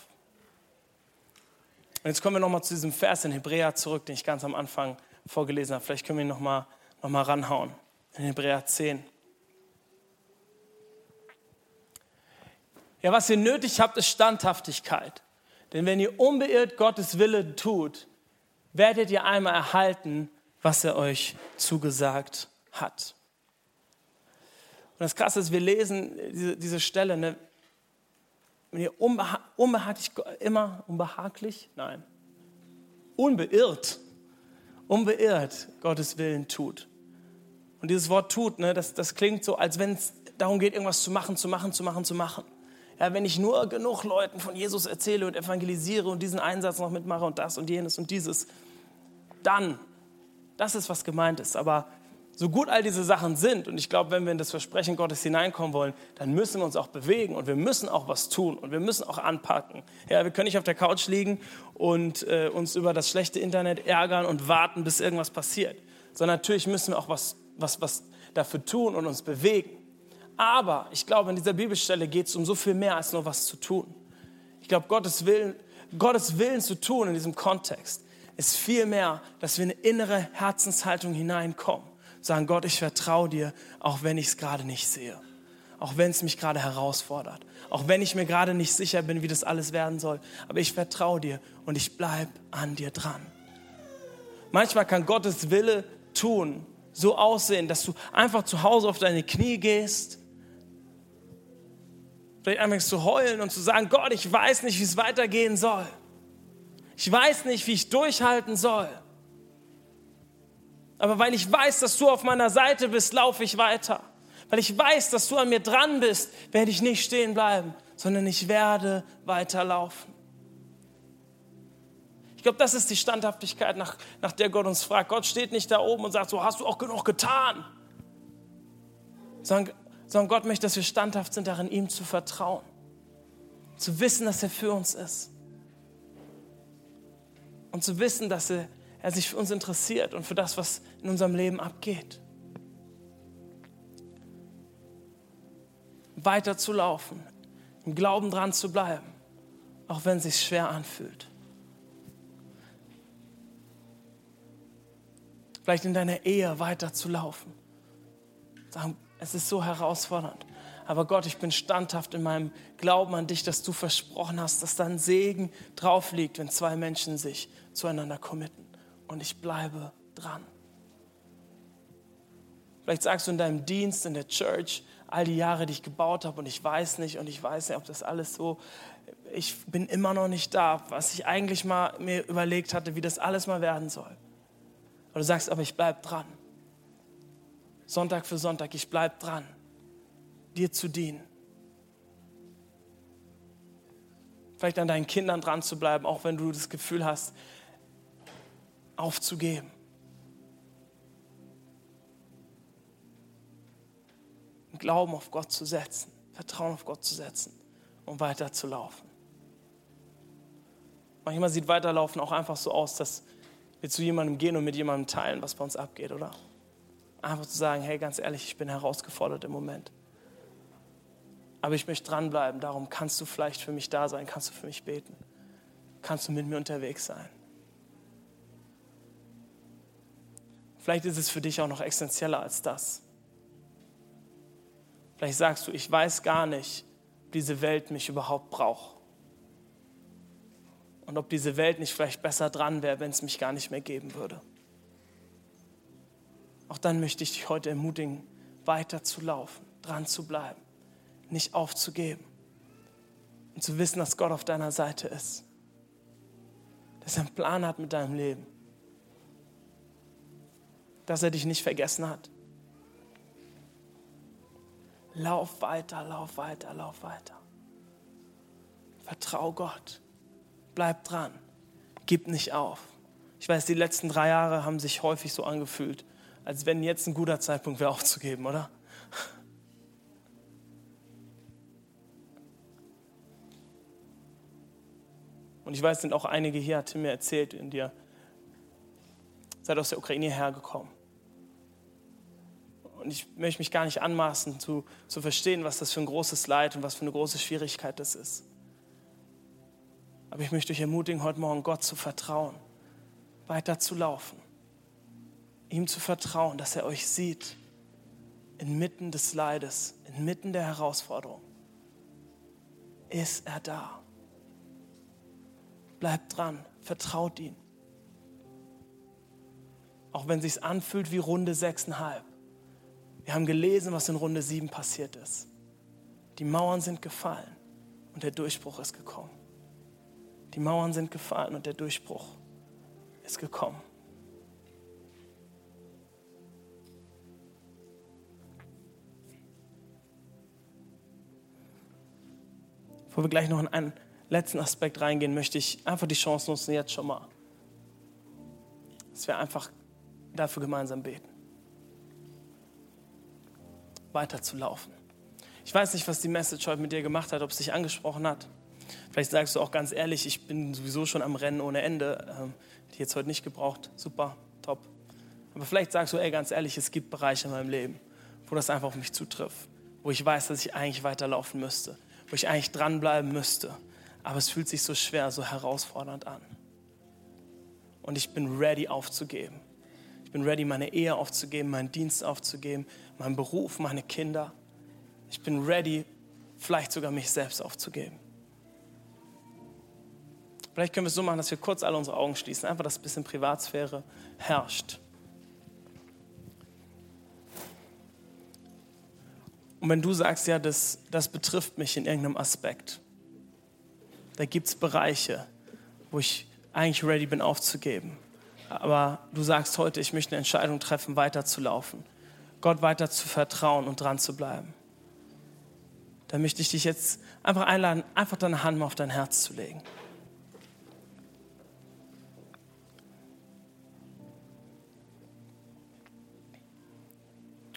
Und jetzt kommen wir nochmal zu diesem Vers in Hebräer zurück, den ich ganz am Anfang vorgelesen habe. Vielleicht können wir ihn nochmal noch mal ranhauen. In Hebräer 10. Ja, was ihr nötig habt, ist Standhaftigkeit. Denn wenn ihr unbeirrt Gottes Wille tut, werdet ihr einmal erhalten, was er euch zugesagt hat. Und das Krasse ist, wir lesen diese, diese Stelle, ne? wenn ihr unbeha unbehaglich, immer unbehaglich, nein, unbeirrt, unbeirrt Gottes Willen tut. Und dieses Wort tut, ne, das, das klingt so, als wenn es darum geht, irgendwas zu machen, zu machen, zu machen, zu machen. Ja, wenn ich nur genug Leuten von Jesus erzähle und evangelisiere und diesen Einsatz noch mitmache und das und jenes und dieses, dann, das ist, was gemeint ist. Aber so gut all diese Sachen sind, und ich glaube, wenn wir in das Versprechen Gottes hineinkommen wollen, dann müssen wir uns auch bewegen und wir müssen auch was tun und wir müssen auch anpacken. Ja, wir können nicht auf der Couch liegen und äh, uns über das schlechte Internet ärgern und warten, bis irgendwas passiert. Sondern natürlich müssen wir auch was, was, was dafür tun und uns bewegen. Aber ich glaube, in dieser Bibelstelle geht es um so viel mehr als nur was zu tun. Ich glaube, Gottes Willen, Gottes Willen zu tun in diesem Kontext ist viel mehr, dass wir in eine innere Herzenshaltung hineinkommen. Sagen, Gott, ich vertraue dir, auch wenn ich es gerade nicht sehe. Auch wenn es mich gerade herausfordert. Auch wenn ich mir gerade nicht sicher bin, wie das alles werden soll. Aber ich vertraue dir und ich bleibe an dir dran. Manchmal kann Gottes Wille tun so aussehen, dass du einfach zu Hause auf deine Knie gehst Vielleicht anfängst zu heulen und zu sagen, Gott, ich weiß nicht, wie es weitergehen soll. Ich weiß nicht, wie ich durchhalten soll. Aber weil ich weiß, dass du auf meiner Seite bist, laufe ich weiter. Weil ich weiß, dass du an mir dran bist, werde ich nicht stehen bleiben, sondern ich werde weiterlaufen. Ich glaube, das ist die Standhaftigkeit, nach, nach der Gott uns fragt. Gott steht nicht da oben und sagt, so hast du auch genug getan. Sondern sondern Gott möchte, dass wir standhaft sind darin, ihm zu vertrauen, zu wissen, dass er für uns ist und zu wissen, dass er, er sich für uns interessiert und für das, was in unserem Leben abgeht. Weiter zu laufen, im Glauben dran zu bleiben, auch wenn es sich schwer anfühlt. Vielleicht in deiner Ehe weiter zu laufen. Sagen, es ist so herausfordernd. Aber Gott, ich bin standhaft in meinem Glauben an dich, dass du versprochen hast, dass dann Segen drauf liegt, wenn zwei Menschen sich zueinander committen. Und ich bleibe dran. Vielleicht sagst du in deinem Dienst, in der Church, all die Jahre, die ich gebaut habe und ich weiß nicht und ich weiß nicht, ob das alles so, ich bin immer noch nicht da, was ich eigentlich mal mir überlegt hatte, wie das alles mal werden soll. Und du sagst, aber ich bleibe dran. Sonntag für Sonntag, ich bleibe dran, dir zu dienen. Vielleicht an deinen Kindern dran zu bleiben, auch wenn du das Gefühl hast, aufzugeben. Glauben auf Gott zu setzen, Vertrauen auf Gott zu setzen und um weiterzulaufen. Manchmal sieht Weiterlaufen auch einfach so aus, dass wir zu jemandem gehen und mit jemandem teilen, was bei uns abgeht, oder? Einfach zu sagen, hey, ganz ehrlich, ich bin herausgefordert im Moment. Aber ich möchte dranbleiben, darum kannst du vielleicht für mich da sein, kannst du für mich beten, kannst du mit mir unterwegs sein. Vielleicht ist es für dich auch noch essentieller als das. Vielleicht sagst du, ich weiß gar nicht, ob diese Welt mich überhaupt braucht. Und ob diese Welt nicht vielleicht besser dran wäre, wenn es mich gar nicht mehr geben würde. Auch dann möchte ich dich heute ermutigen, weiter zu laufen, dran zu bleiben, nicht aufzugeben und zu wissen, dass Gott auf deiner Seite ist. dass er einen Plan hat mit deinem Leben. Dass er dich nicht vergessen hat. Lauf weiter, lauf weiter, lauf weiter. Vertrau Gott. Bleib dran. Gib nicht auf. Ich weiß, die letzten drei Jahre haben sich häufig so angefühlt, als wenn jetzt ein guter Zeitpunkt wäre aufzugeben, oder? Und ich weiß, sind auch einige hier, hat Tim mir erzählt, in dir seid aus der Ukraine hergekommen. Und ich möchte mich gar nicht anmaßen, zu, zu verstehen, was das für ein großes Leid und was für eine große Schwierigkeit das ist. Aber ich möchte euch ermutigen, heute Morgen Gott zu vertrauen, weiter zu laufen, ihm zu vertrauen, dass er euch sieht, inmitten des Leides, inmitten der Herausforderung. Ist er da? Bleibt dran, vertraut ihn. Auch wenn es sich anfühlt wie Runde 6,5. Wir haben gelesen, was in Runde 7 passiert ist. Die Mauern sind gefallen und der Durchbruch ist gekommen. Die Mauern sind gefallen und der Durchbruch ist gekommen. Bevor wir gleich noch in einen letzten Aspekt reingehen, möchte ich einfach die Chance nutzen, jetzt schon mal, dass wir einfach dafür gemeinsam beten weiterzulaufen. Ich weiß nicht, was die Message heute mit dir gemacht hat, ob es dich angesprochen hat. Vielleicht sagst du auch ganz ehrlich, ich bin sowieso schon am Rennen ohne Ende. Ähm, die jetzt heute nicht gebraucht. Super, top. Aber vielleicht sagst du, ey, ganz ehrlich, es gibt Bereiche in meinem Leben, wo das einfach auf mich zutrifft. Wo ich weiß, dass ich eigentlich weiterlaufen müsste. Wo ich eigentlich dranbleiben müsste. Aber es fühlt sich so schwer, so herausfordernd an. Und ich bin ready aufzugeben. Ich bin ready, meine Ehe aufzugeben, meinen Dienst aufzugeben, meinen Beruf, meine Kinder. Ich bin ready, vielleicht sogar mich selbst aufzugeben. Vielleicht können wir es so machen, dass wir kurz alle unsere Augen schließen, einfach, dass ein bisschen Privatsphäre herrscht. Und wenn du sagst, ja, das, das betrifft mich in irgendeinem Aspekt, da gibt es Bereiche, wo ich eigentlich ready bin aufzugeben. Aber du sagst heute, ich möchte eine Entscheidung treffen, weiterzulaufen. Gott weiter zu vertrauen und dran zu bleiben. Dann möchte ich dich jetzt einfach einladen, einfach deine Hand mal auf dein Herz zu legen.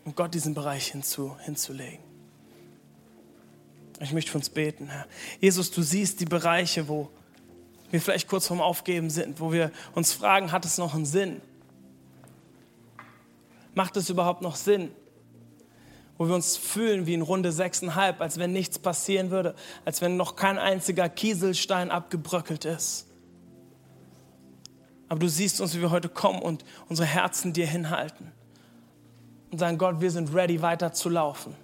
Und Gott diesen Bereich hinzu, hinzulegen. Ich möchte für uns beten, Herr. Jesus, du siehst die Bereiche, wo wir vielleicht kurz vorm Aufgeben sind, wo wir uns fragen, hat es noch einen Sinn? Macht es überhaupt noch Sinn? Wo wir uns fühlen wie in Runde 6,5, als wenn nichts passieren würde, als wenn noch kein einziger Kieselstein abgebröckelt ist. Aber du siehst uns, wie wir heute kommen und unsere Herzen dir hinhalten und sagen, Gott, wir sind ready, weiter zu laufen.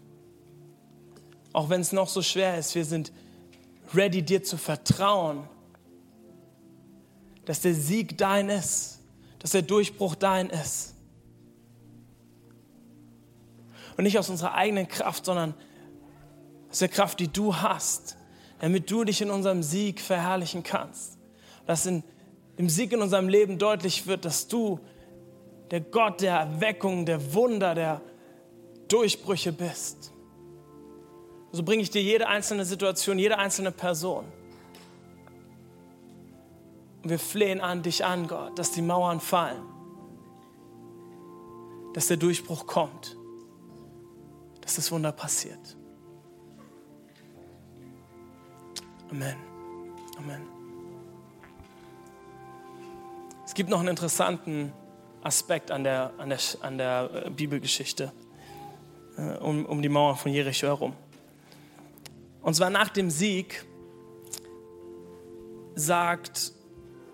Auch wenn es noch so schwer ist, wir sind ready, dir zu vertrauen, dass der Sieg dein ist, dass der Durchbruch dein ist. Und nicht aus unserer eigenen Kraft, sondern aus der Kraft, die du hast, damit du dich in unserem Sieg verherrlichen kannst. Dass in dem Sieg in unserem Leben deutlich wird, dass du der Gott der Erweckung, der Wunder, der Durchbrüche bist. So bringe ich dir jede einzelne Situation, jede einzelne Person. Und wir flehen an dich an, Gott, dass die Mauern fallen, dass der Durchbruch kommt dass das Wunder passiert. Amen. Amen. Es gibt noch einen interessanten Aspekt an der, an der, an der äh, Bibelgeschichte äh, um, um die Mauer von Jericho herum. Und zwar nach dem Sieg sagt,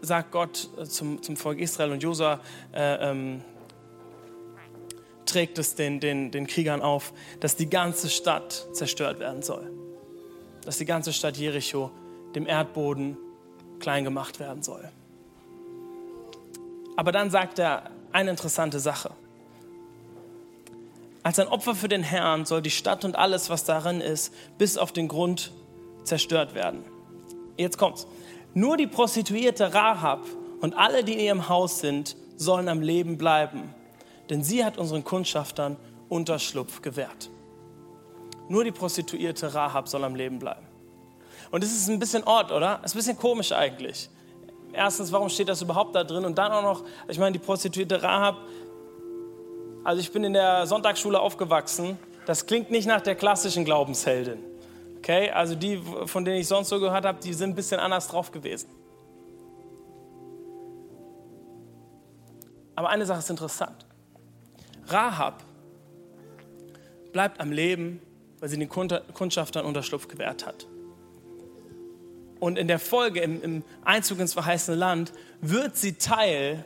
sagt Gott äh, zum, zum Volk Israel und Josua, äh, ähm, trägt es den, den, den Kriegern auf, dass die ganze Stadt zerstört werden soll. Dass die ganze Stadt Jericho dem Erdboden klein gemacht werden soll. Aber dann sagt er eine interessante Sache. Als ein Opfer für den Herrn soll die Stadt und alles, was darin ist, bis auf den Grund zerstört werden. Jetzt kommt's. Nur die Prostituierte Rahab und alle, die in ihrem Haus sind, sollen am Leben bleiben, denn sie hat unseren Kundschaftern Unterschlupf gewährt. Nur die Prostituierte Rahab soll am Leben bleiben. Und das ist ein bisschen Ort, oder? Das ist ein bisschen komisch eigentlich. Erstens, warum steht das überhaupt da drin? Und dann auch noch, ich meine, die Prostituierte Rahab, also ich bin in der Sonntagsschule aufgewachsen, das klingt nicht nach der klassischen Glaubensheldin. Okay, also die, von denen ich sonst so gehört habe, die sind ein bisschen anders drauf gewesen. Aber eine Sache ist interessant. Rahab bleibt am Leben, weil sie den Kundschaftern Unterschlupf gewährt hat. Und in der Folge, im, Einzug ins verheißene Land, wird sie Teil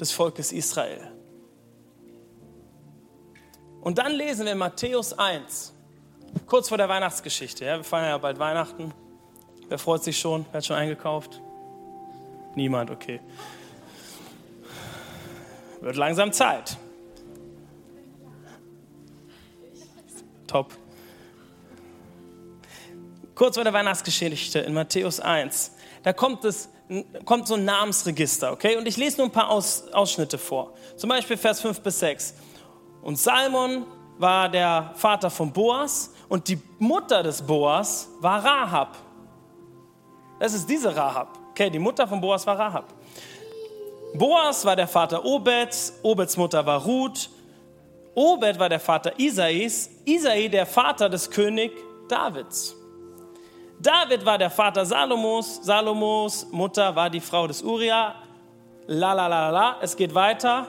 des Volkes Israel. Und dann lesen wir Matthäus 1, kurz vor der Weihnachtsgeschichte. Ja, wir feiern ja bald Weihnachten. Wer freut sich schon? Wer hat schon eingekauft? Niemand, okay. Wird langsam Zeit. Top. Kurz vor der Weihnachtsgeschichte in Matthäus 1, da kommt, es, kommt so ein Namensregister, okay? Und ich lese nur ein paar Aus, Ausschnitte vor. Zum Beispiel Vers 5 bis 6. Und Salmon war der Vater von Boas und die Mutter des Boas war Rahab. Das ist diese Rahab. Okay, die Mutter von Boas war Rahab. Boas war der Vater Obeds, Obeds Mutter war Ruth, Obed war der Vater Isais, Isai der Vater des König Davids. David war der Vater Salomos, Salomos Mutter war die Frau des Uriah. La la la la, es geht weiter.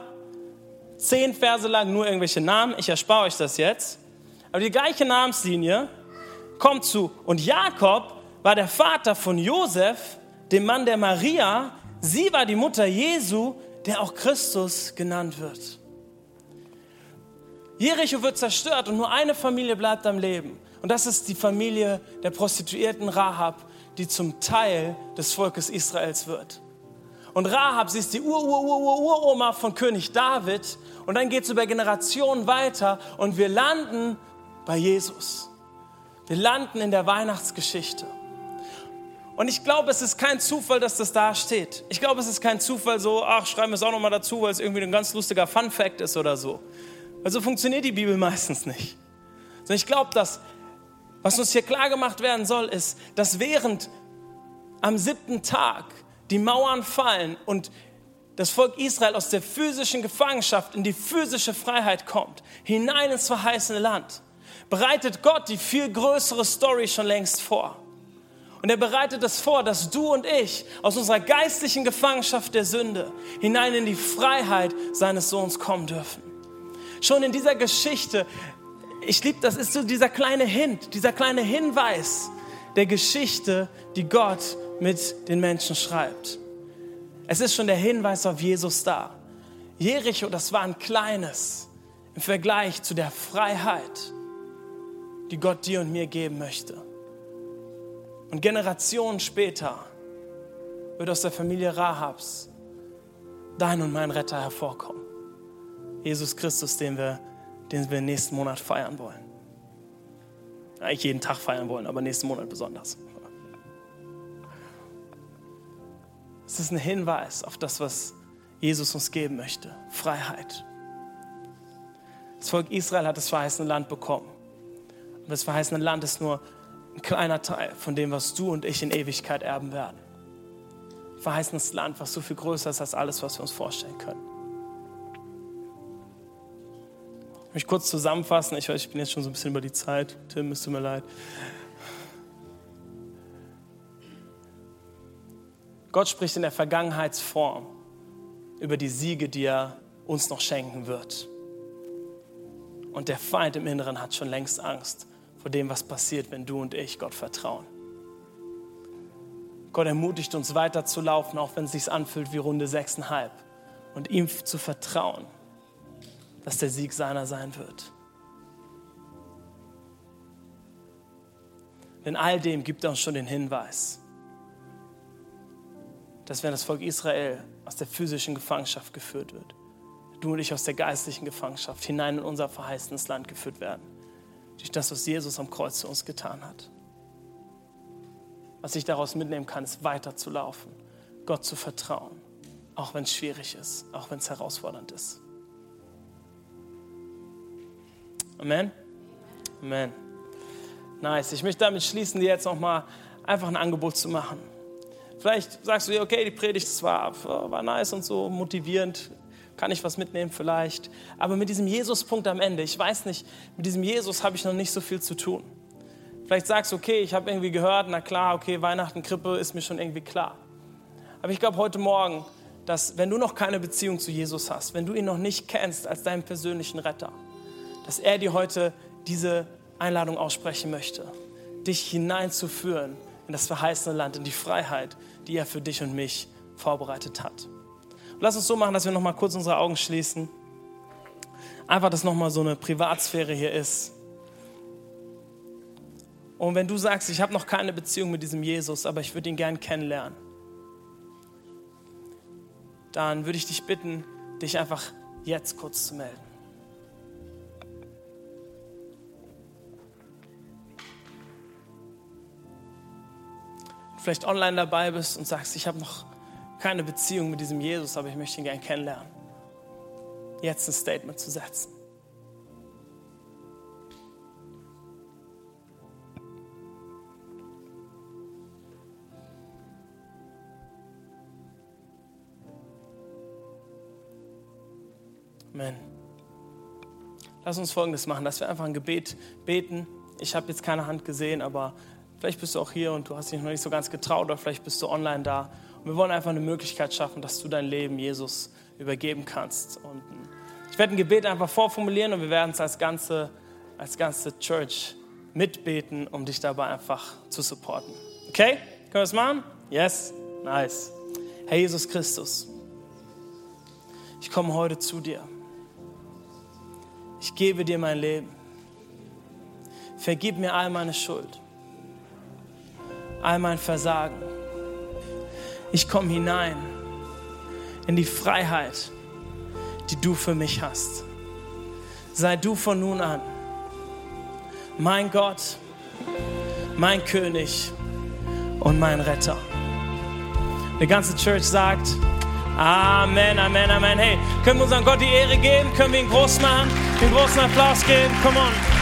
Zehn Verse lang nur irgendwelche Namen, ich erspare euch das jetzt. Aber die gleiche Namenslinie kommt zu. Und Jakob war der Vater von Josef, dem Mann der Maria. Sie war die Mutter Jesu, der auch Christus genannt wird. Jericho wird zerstört und nur eine Familie bleibt am Leben. Und das ist die Familie der Prostituierten Rahab, die zum Teil des Volkes Israels wird. Und Rahab, sie ist die Ur-Ur-Ur-Uroma von König David. Und dann geht es über Generationen weiter und wir landen bei Jesus. Wir landen in der Weihnachtsgeschichte. Und ich glaube, es ist kein Zufall, dass das da steht. Ich glaube, es ist kein Zufall so, ach, schreiben wir es auch nochmal dazu, weil es irgendwie ein ganz lustiger Fun-Fact ist oder so. Weil so funktioniert die Bibel meistens nicht. Sondern ich glaube, dass was uns hier klar gemacht werden soll, ist, dass während am siebten Tag die Mauern fallen und das Volk Israel aus der physischen Gefangenschaft in die physische Freiheit kommt, hinein ins verheißene Land, bereitet Gott die viel größere Story schon längst vor. Und er bereitet es vor, dass du und ich aus unserer geistlichen Gefangenschaft der Sünde hinein in die Freiheit seines Sohns kommen dürfen schon in dieser Geschichte, ich liebe das, ist so dieser kleine Hint, dieser kleine Hinweis der Geschichte, die Gott mit den Menschen schreibt. Es ist schon der Hinweis auf Jesus da. Jericho, das war ein kleines im Vergleich zu der Freiheit, die Gott dir und mir geben möchte. Und Generationen später wird aus der Familie Rahabs dein und mein Retter hervorkommen. Jesus Christus, den wir, den wir nächsten Monat feiern wollen. Eigentlich jeden Tag feiern wollen, aber nächsten Monat besonders. Es ist ein Hinweis auf das, was Jesus uns geben möchte. Freiheit. Das Volk Israel hat das verheißene Land bekommen. Und das verheißene Land ist nur ein kleiner Teil von dem, was du und ich in Ewigkeit erben werden. Verheißenes Land, was so viel größer ist als alles, was wir uns vorstellen können. Ich möchte kurz zusammenfassen. Ich weiß, ich bin jetzt schon so ein bisschen über die Zeit. Tim, es tut mir leid. Gott spricht in der Vergangenheitsform über die Siege, die er uns noch schenken wird. Und der Feind im Inneren hat schon längst Angst vor dem, was passiert, wenn du und ich Gott vertrauen. Gott ermutigt uns weiterzulaufen, auch wenn es sich anfühlt wie Runde 6,5 und ihm zu vertrauen dass der Sieg seiner sein wird. In all dem gibt er uns schon den Hinweis, dass wenn das Volk Israel aus der physischen Gefangenschaft geführt wird, du und ich aus der geistlichen Gefangenschaft hinein in unser verheißenes Land geführt werden, durch das, was Jesus am Kreuz zu uns getan hat. was ich daraus mitnehmen kann, ist weiterzulaufen, Gott zu vertrauen, auch wenn es schwierig ist, auch wenn es herausfordernd ist. Amen. Amen. Nice. Ich möchte damit schließen, dir jetzt nochmal einfach ein Angebot zu machen. Vielleicht sagst du dir, okay, die Predigt war, war nice und so motivierend, kann ich was mitnehmen vielleicht. Aber mit diesem Jesus-Punkt am Ende, ich weiß nicht, mit diesem Jesus habe ich noch nicht so viel zu tun. Vielleicht sagst du, okay, ich habe irgendwie gehört, na klar, okay, Weihnachten, Krippe ist mir schon irgendwie klar. Aber ich glaube heute Morgen, dass wenn du noch keine Beziehung zu Jesus hast, wenn du ihn noch nicht kennst als deinen persönlichen Retter, dass er dir heute diese Einladung aussprechen möchte, dich hineinzuführen in das verheißene Land, in die Freiheit, die er für dich und mich vorbereitet hat. Und lass uns so machen, dass wir noch mal kurz unsere Augen schließen. Einfach, dass noch mal so eine Privatsphäre hier ist. Und wenn du sagst, ich habe noch keine Beziehung mit diesem Jesus, aber ich würde ihn gern kennenlernen, dann würde ich dich bitten, dich einfach jetzt kurz zu melden. Vielleicht online dabei bist und sagst, ich habe noch keine Beziehung mit diesem Jesus, aber ich möchte ihn gerne kennenlernen. Jetzt ein Statement zu setzen. Amen. Lass uns Folgendes machen, dass wir einfach ein Gebet beten. Ich habe jetzt keine Hand gesehen, aber Vielleicht bist du auch hier und du hast dich noch nicht so ganz getraut oder vielleicht bist du online da. Und wir wollen einfach eine Möglichkeit schaffen, dass du dein Leben Jesus übergeben kannst. Und ich werde ein Gebet einfach vorformulieren und wir werden es als ganze, als ganze Church mitbeten, um dich dabei einfach zu supporten. Okay? Können wir es machen? Yes? Nice. Herr Jesus Christus, ich komme heute zu dir. Ich gebe dir mein Leben. Vergib mir all meine Schuld all mein Versagen. Ich komme hinein in die Freiheit, die du für mich hast. Sei du von nun an mein Gott, mein König und mein Retter. Die ganze Church sagt, Amen, Amen, Amen. Hey, können wir unseren Gott die Ehre geben? Können wir ihn groß machen? Den großen Applaus geben? Come on.